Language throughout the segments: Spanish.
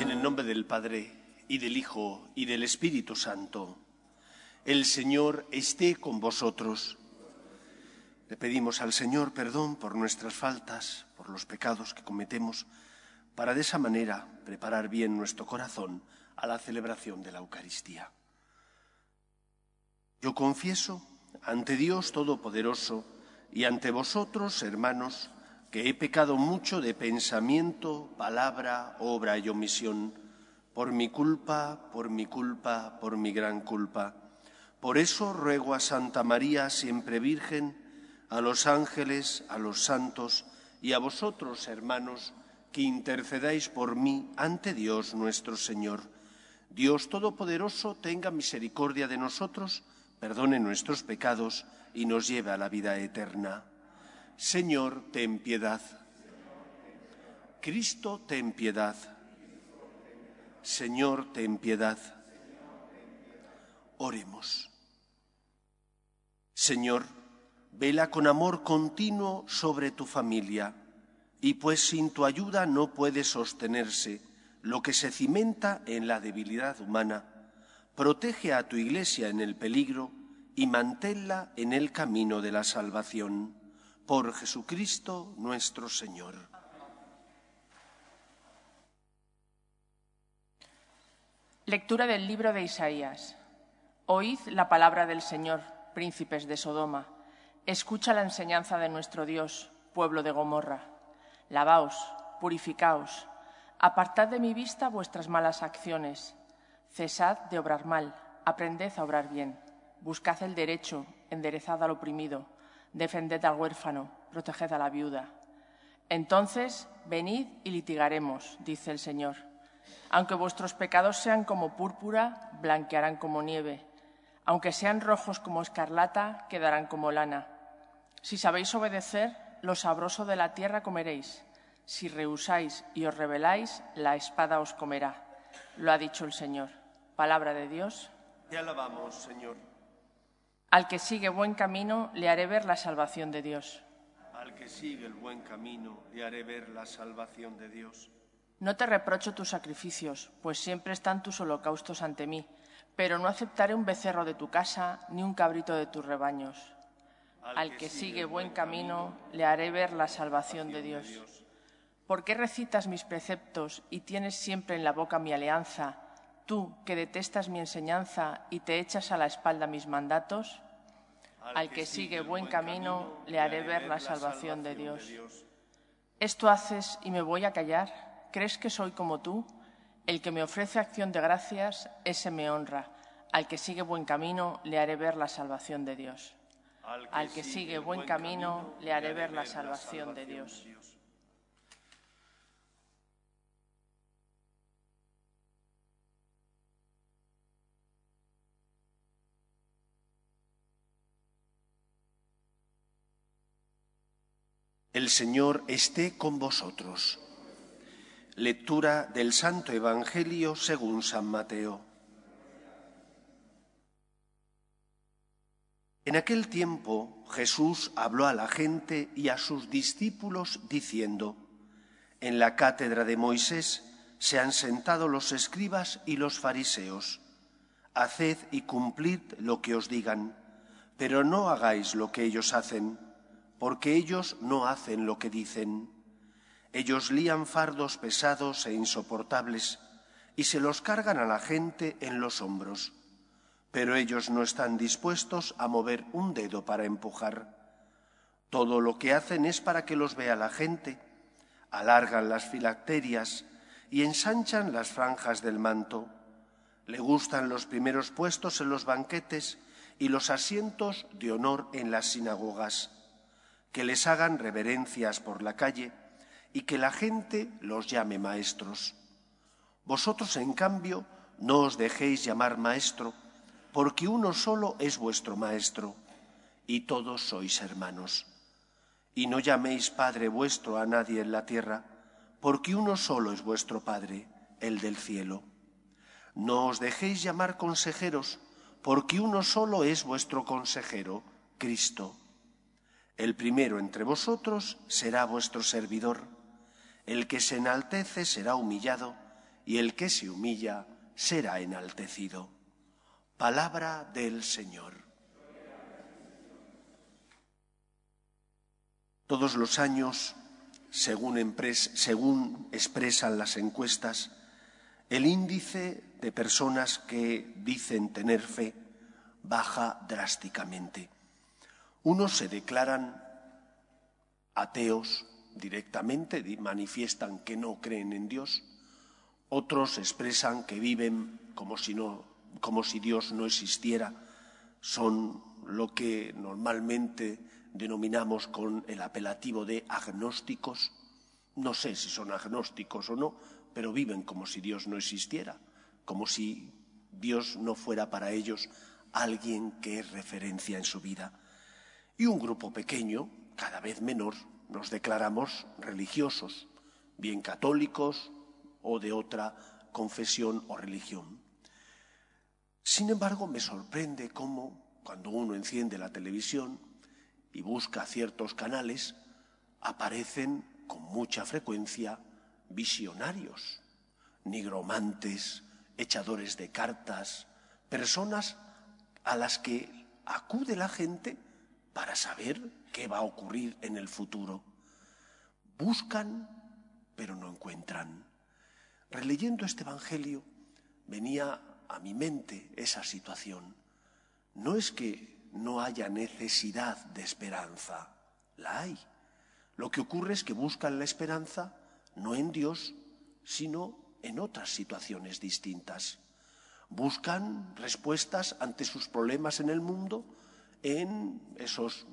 En el nombre del Padre, y del Hijo, y del Espíritu Santo, el Señor esté con vosotros. Le pedimos al Señor perdón por nuestras faltas, por los pecados que cometemos, para de esa manera preparar bien nuestro corazón a la celebración de la Eucaristía. Yo confieso ante Dios Todopoderoso y ante vosotros, hermanos, que he pecado mucho de pensamiento, palabra, obra y omisión, por mi culpa, por mi culpa, por mi gran culpa. Por eso ruego a Santa María, siempre Virgen, a los ángeles, a los santos y a vosotros, hermanos, que intercedáis por mí ante Dios nuestro Señor. Dios Todopoderoso tenga misericordia de nosotros, perdone nuestros pecados y nos lleve a la vida eterna. Señor, ten piedad. Cristo, ten piedad. Señor, ten piedad. Oremos. Señor, vela con amor continuo sobre tu familia, y pues sin tu ayuda no puede sostenerse lo que se cimenta en la debilidad humana, protege a tu iglesia en el peligro y manténla en el camino de la salvación. Por Jesucristo nuestro Señor. Lectura del libro de Isaías. Oíd la palabra del Señor, príncipes de Sodoma. Escucha la enseñanza de nuestro Dios, pueblo de Gomorra. Lavaos, purificaos, apartad de mi vista vuestras malas acciones. Cesad de obrar mal, aprended a obrar bien. Buscad el derecho, enderezad al oprimido, defended al huérfano, proteged a la viuda. Entonces, venid y litigaremos, dice el Señor. Aunque vuestros pecados sean como púrpura, blanquearán como nieve. Aunque sean rojos como escarlata, quedarán como lana. Si sabéis obedecer, lo sabroso de la tierra comeréis. Si rehusáis y os rebeláis, la espada os comerá. Lo ha dicho el Señor. Palabra de Dios. Te alabamos, Señor. Al que sigue buen camino, le haré ver la salvación de Dios. Al que sigue el buen camino, le haré ver la salvación de Dios. No te reprocho tus sacrificios, pues siempre están tus holocaustos ante mí, pero no aceptaré un becerro de tu casa ni un cabrito de tus rebaños. Al que sigue buen camino, le haré ver la salvación de Dios. ¿Por qué recitas mis preceptos y tienes siempre en la boca mi alianza, tú que detestas mi enseñanza y te echas a la espalda mis mandatos? Al que sigue buen camino, le haré ver la salvación de Dios. ¿Esto haces y me voy a callar? ¿Crees que soy como tú? El que me ofrece acción de gracias, ese me honra. Al que sigue buen camino, le haré ver la salvación de Dios. Al que sigue buen camino, le haré ver la salvación de Dios. El Señor esté con vosotros. Lectura del Santo Evangelio según San Mateo. En aquel tiempo Jesús habló a la gente y a sus discípulos diciendo, En la cátedra de Moisés se han sentado los escribas y los fariseos. Haced y cumplid lo que os digan, pero no hagáis lo que ellos hacen, porque ellos no hacen lo que dicen. Ellos lían fardos pesados e insoportables y se los cargan a la gente en los hombros pero ellos no están dispuestos a mover un dedo para empujar. Todo lo que hacen es para que los vea la gente, alargan las filacterias y ensanchan las franjas del manto. Le gustan los primeros puestos en los banquetes y los asientos de honor en las sinagogas, que les hagan reverencias por la calle y que la gente los llame maestros. Vosotros, en cambio, no os dejéis llamar maestro, porque uno solo es vuestro Maestro, y todos sois hermanos. Y no llaméis Padre vuestro a nadie en la tierra, porque uno solo es vuestro Padre, el del cielo. No os dejéis llamar consejeros, porque uno solo es vuestro consejero, Cristo. El primero entre vosotros será vuestro servidor. El que se enaltece será humillado, y el que se humilla será enaltecido. Palabra del Señor. Todos los años, según, expresan las encuestas, el índice de personas que dicen tener fe baja drásticamente. Unos se declaran ateos directamente, manifiestan que no creen en Dios, otros expresan que viven como si, no, como si Dios no existiera, son lo que normalmente denominamos con el apelativo de agnósticos. No sé si son agnósticos o no, pero viven como si Dios no existiera, como si Dios no fuera para ellos alguien que es referencia en su vida. Y un grupo pequeño, cada vez menor, nos declaramos religiosos, bien católicos o de otra confesión o religión. Sin embargo, me sorprende cómo cuando uno enciende la televisión y busca ciertos canales, aparecen con mucha frecuencia visionarios, nigromantes, echadores de cartas, personas a las que acude la gente para saber qué va a ocurrir en el futuro. Buscan, pero no encuentran. Releyendo este Evangelio venía a mi mente esa situación. No es que no haya necesidad de esperanza, la hay. Lo que ocurre es que buscan la esperanza no en Dios, sino en otras situaciones distintas. Buscan respuestas ante sus problemas en el mundo en esos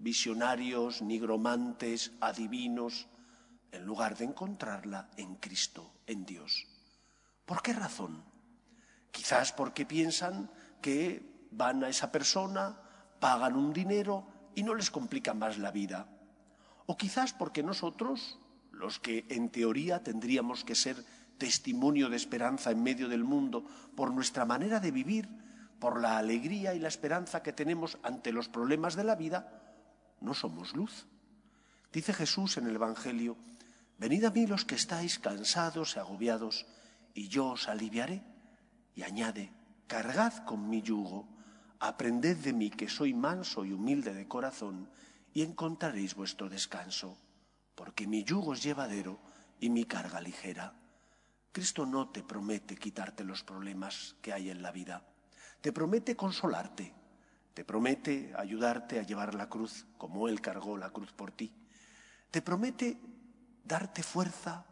visionarios, nigromantes, adivinos, en lugar de encontrarla en Cristo, en Dios. ¿Por qué razón? Quizás porque piensan que van a esa persona, pagan un dinero y no les complica más la vida. O quizás porque nosotros, los que en teoría tendríamos que ser testimonio de esperanza en medio del mundo, por nuestra manera de vivir, por la alegría y la esperanza que tenemos ante los problemas de la vida, no somos luz. Dice Jesús en el Evangelio, venid a mí los que estáis cansados y agobiados, y yo os aliviaré. Y añade, cargad con mi yugo, aprended de mí que soy manso y humilde de corazón, y encontraréis vuestro descanso, porque mi yugo es llevadero y mi carga ligera. Cristo no te promete quitarte los problemas que hay en la vida, te promete consolarte, te promete ayudarte a llevar la cruz como Él cargó la cruz por ti. Te promete darte fuerza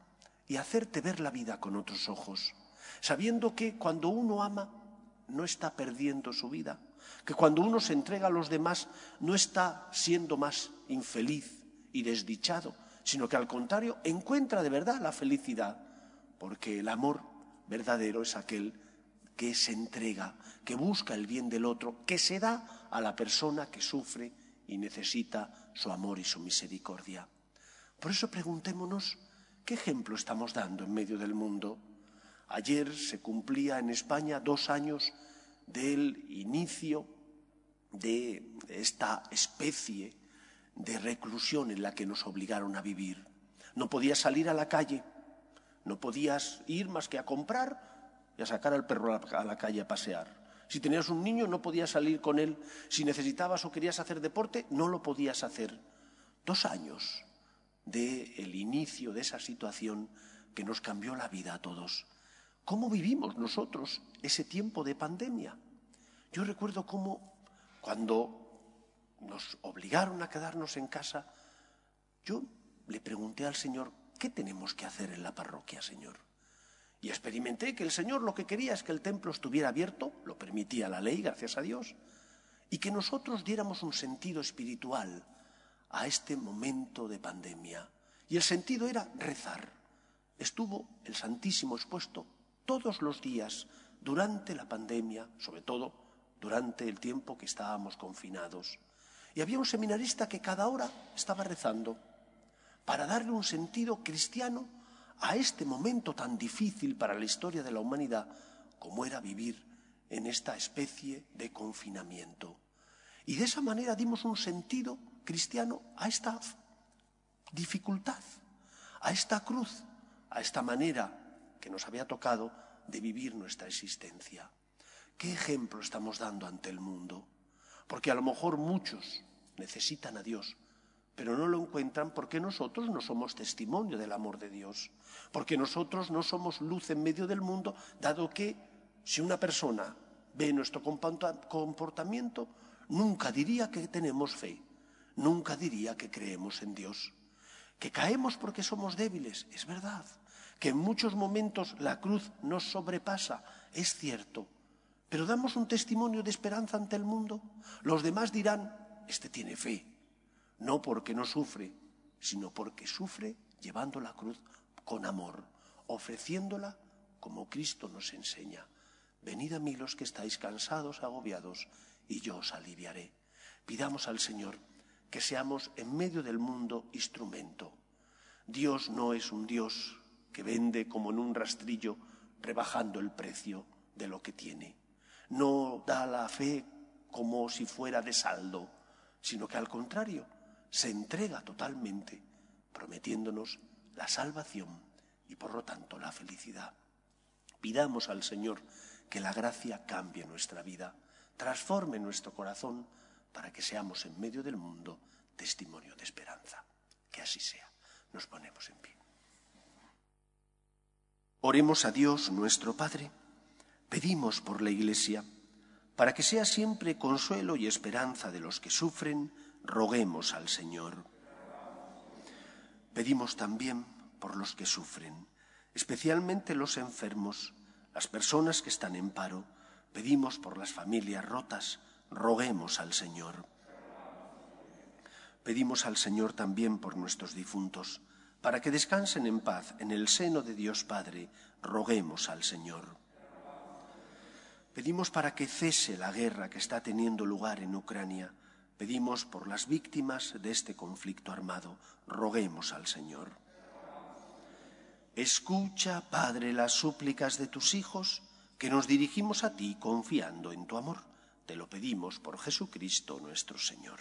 y hacerte ver la vida con otros ojos, sabiendo que cuando uno ama no está perdiendo su vida, que cuando uno se entrega a los demás no está siendo más infeliz y desdichado, sino que al contrario encuentra de verdad la felicidad, porque el amor verdadero es aquel que se entrega, que busca el bien del otro, que se da a la persona que sufre y necesita su amor y su misericordia. Por eso preguntémonos, ¿qué ejemplo estamos dando en medio del mundo? Ayer se cumplía en España dos años del inicio de esta especie de reclusión en la que nos obligaron a vivir. No podías salir a la calle, no podías ir más que a comprar y a sacar al perro a la calle a pasear. Si tenías un niño no podías salir con él. Si necesitabas o querías hacer deporte, no lo podías hacer. Dos años del el inicio de esa situación que nos cambió la vida a todos. ¿Cómo vivimos nosotros ese tiempo de pandemia? Yo recuerdo cómo cuando nos obligaron a quedarnos en casa, yo le pregunté al Señor, ¿qué tenemos que hacer en la parroquia, Señor? Y experimenté que el Señor lo que quería es que el templo estuviera abierto, lo permitía la ley, gracias a Dios, y que nosotros diéramos un sentido espiritual a este momento de pandemia. Y el sentido era rezar. Estuvo el Santísimo expuesto todos los días durante la pandemia, sobre todo durante el tiempo que estábamos confinados. Y había un seminarista que cada hora estaba rezando para darle un sentido cristiano a este momento tan difícil para la historia de la humanidad como era vivir en esta especie de confinamiento. Y de esa manera dimos un sentido cristiano a esta dificultad, a esta cruz, a esta manera que nos había tocado de vivir nuestra existencia. ¿Qué ejemplo estamos dando ante el mundo? Porque a lo mejor muchos necesitan a Dios, pero no lo encuentran porque nosotros no somos testimonio del amor de Dios, porque nosotros no somos luz en medio del mundo, dado que si una persona ve nuestro comportamiento, nunca diría que tenemos fe, nunca diría que creemos en Dios. Que caemos porque somos débiles, es verdad. Que en muchos momentos la cruz nos sobrepasa, es cierto. Pero damos un testimonio de esperanza ante el mundo. Los demás dirán, este tiene fe, no porque no sufre, sino porque sufre llevando la cruz con amor, ofreciéndola como Cristo nos enseña. Venid a mí los que estáis cansados, agobiados, y yo os aliviaré. Pidamos al Señor que seamos en medio del mundo instrumento. Dios no es un Dios que vende como en un rastrillo rebajando el precio de lo que tiene. No da la fe como si fuera de saldo, sino que al contrario, se entrega totalmente, prometiéndonos la salvación y por lo tanto la felicidad. Pidamos al Señor que la gracia cambie nuestra vida, transforme nuestro corazón para que seamos en medio del mundo testimonio de esperanza. Que así sea. Nos ponemos en pie. Oremos a Dios nuestro Padre. Pedimos por la Iglesia para que sea siempre consuelo y esperanza de los que sufren roguemos al Señor. Pedimos también por los que sufren, especialmente los enfermos, las personas que están en paro. Pedimos por las familias rotas, roguemos al Señor. Pedimos al Señor también por nuestros difuntos, para que descansen en paz en el seno de Dios Padre, roguemos al Señor. Pedimos para que cese la guerra que está teniendo lugar en Ucrania, Pedimos por las víctimas de este conflicto armado. Roguemos al Señor. Escucha, Padre, las súplicas de tus hijos, que nos dirigimos a ti confiando en tu amor. Te lo pedimos por Jesucristo nuestro Señor.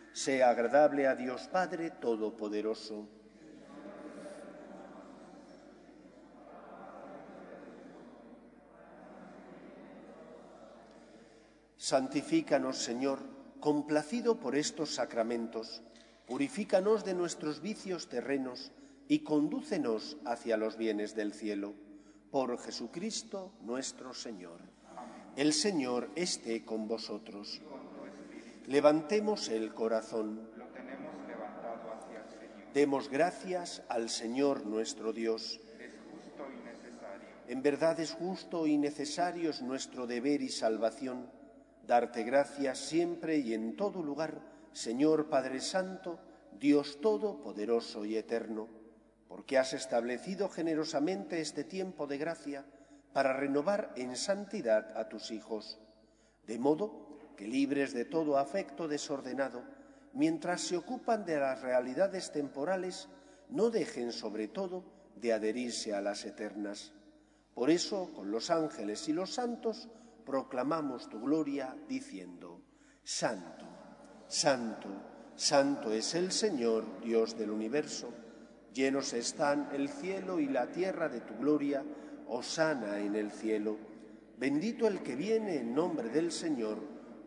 sea agradable a Dios Padre Todopoderoso. Santifícanos, Señor, complacido por estos sacramentos, purifícanos de nuestros vicios terrenos y condúcenos hacia los bienes del cielo. Por Jesucristo nuestro Señor. El Señor esté con vosotros. Levantemos el corazón. Lo tenemos levantado hacia el Señor. Demos gracias al Señor nuestro Dios. Es justo y necesario. En verdad es justo y necesario es nuestro deber y salvación darte gracias siempre y en todo lugar, Señor Padre Santo, Dios Todopoderoso y Eterno, porque has establecido generosamente este tiempo de gracia para renovar en santidad a tus hijos, de modo que libres de todo afecto desordenado, mientras se ocupan de las realidades temporales, no dejen sobre todo de adherirse a las eternas. Por eso, con los ángeles y los santos, proclamamos tu gloria diciendo, Santo, Santo, Santo es el Señor, Dios del universo, llenos están el cielo y la tierra de tu gloria, Osana en el cielo. Bendito el que viene en nombre del Señor,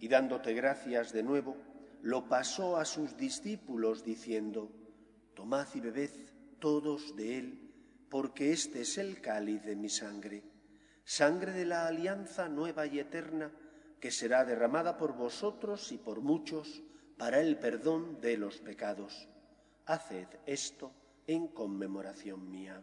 y dándote gracias de nuevo, lo pasó a sus discípulos diciendo, Tomad y bebed todos de él, porque este es el cáliz de mi sangre, sangre de la alianza nueva y eterna, que será derramada por vosotros y por muchos para el perdón de los pecados. Haced esto en conmemoración mía.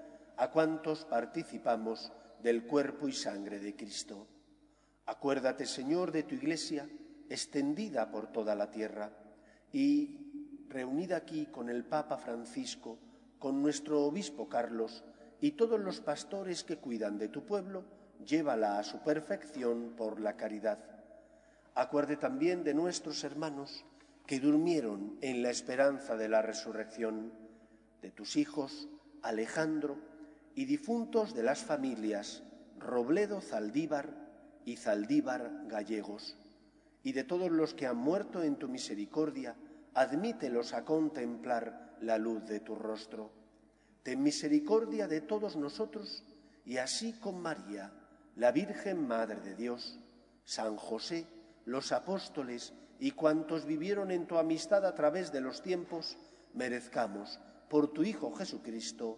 a cuantos participamos del cuerpo y sangre de Cristo. Acuérdate, Señor, de tu Iglesia, extendida por toda la tierra, y reunida aquí con el Papa Francisco, con nuestro Obispo Carlos y todos los pastores que cuidan de tu pueblo, llévala a su perfección por la caridad. Acuerde también de nuestros hermanos que durmieron en la esperanza de la resurrección, de tus hijos Alejandro, y difuntos de las familias Robledo Zaldívar y Zaldívar Gallegos, y de todos los que han muerto en tu misericordia, admítelos a contemplar la luz de tu rostro. Ten misericordia de todos nosotros, y así con María, la Virgen Madre de Dios, San José, los apóstoles y cuantos vivieron en tu amistad a través de los tiempos, merezcamos, por tu Hijo Jesucristo,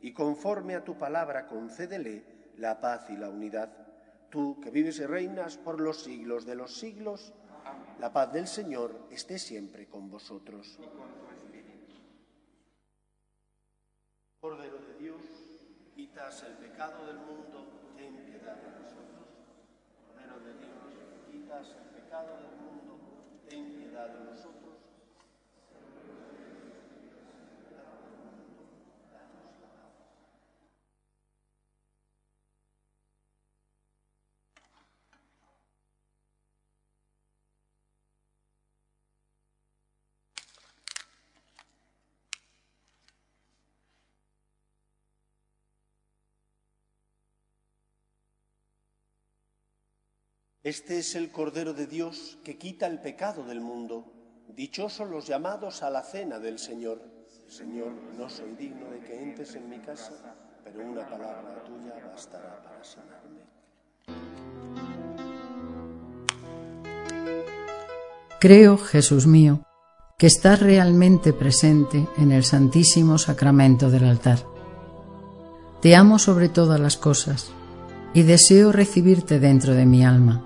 y conforme a tu palabra concédele la paz y la unidad. Tú que vives y reinas por los siglos de los siglos, la paz del Señor esté siempre con vosotros. Cordero de Dios, quitas el pecado del mundo, ten piedad de nosotros. Cordero de Dios, quitas el pecado del mundo, ten piedad de nosotros. Este es el Cordero de Dios que quita el pecado del mundo. Dichosos los llamados a la cena del Señor. Señor, no soy digno de que entres en mi casa, pero una palabra tuya bastará para sanarme. Creo, Jesús mío, que estás realmente presente en el Santísimo Sacramento del altar. Te amo sobre todas las cosas y deseo recibirte dentro de mi alma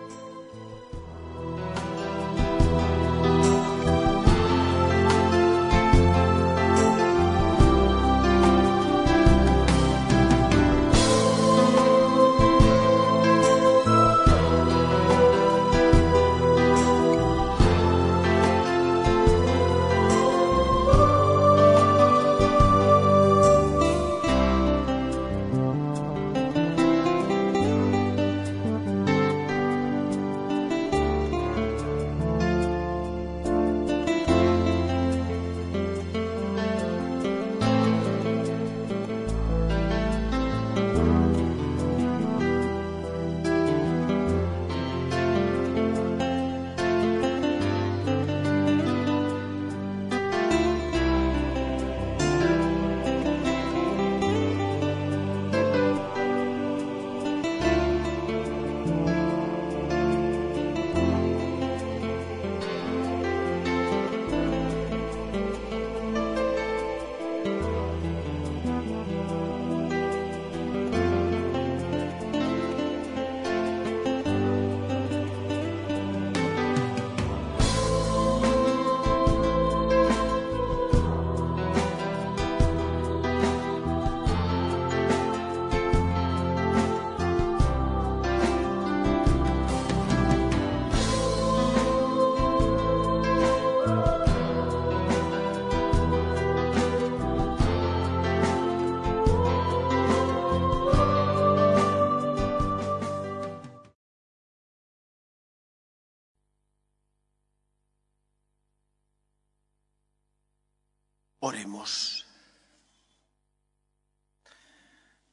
Oremos.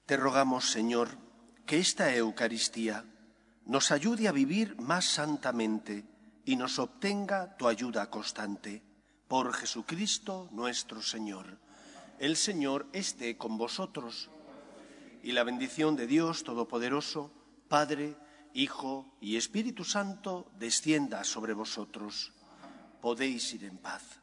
Te rogamos, Señor, que esta Eucaristía nos ayude a vivir más santamente y nos obtenga tu ayuda constante. Por Jesucristo nuestro Señor. El Señor esté con vosotros. Y la bendición de Dios Todopoderoso, Padre, Hijo y Espíritu Santo, descienda sobre vosotros. Podéis ir en paz.